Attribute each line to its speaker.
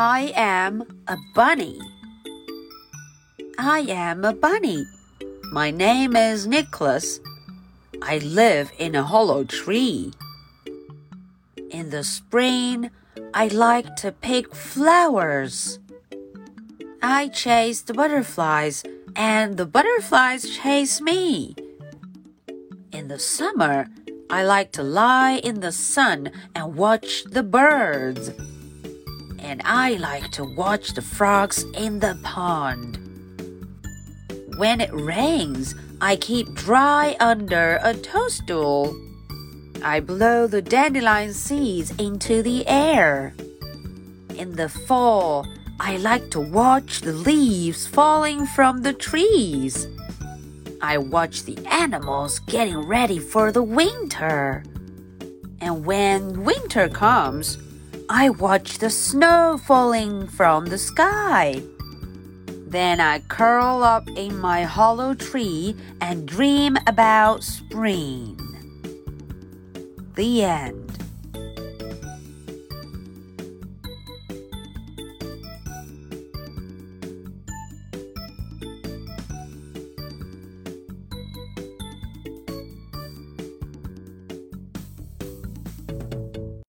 Speaker 1: I am a bunny. I am a bunny. My name is Nicholas. I live in a hollow tree. In the spring, I like to pick flowers. I chase the butterflies, and the butterflies chase me. In the summer, I like to lie in the sun and watch the birds. And I like to watch the frogs in the pond. When it rains, I keep dry under a toadstool. I blow the dandelion seeds into the air. In the fall, I like to watch the leaves falling from the trees. I watch the animals getting ready for the winter. And when winter comes, I watch the snow falling from the sky. Then I curl up in my hollow tree and dream about spring. The end.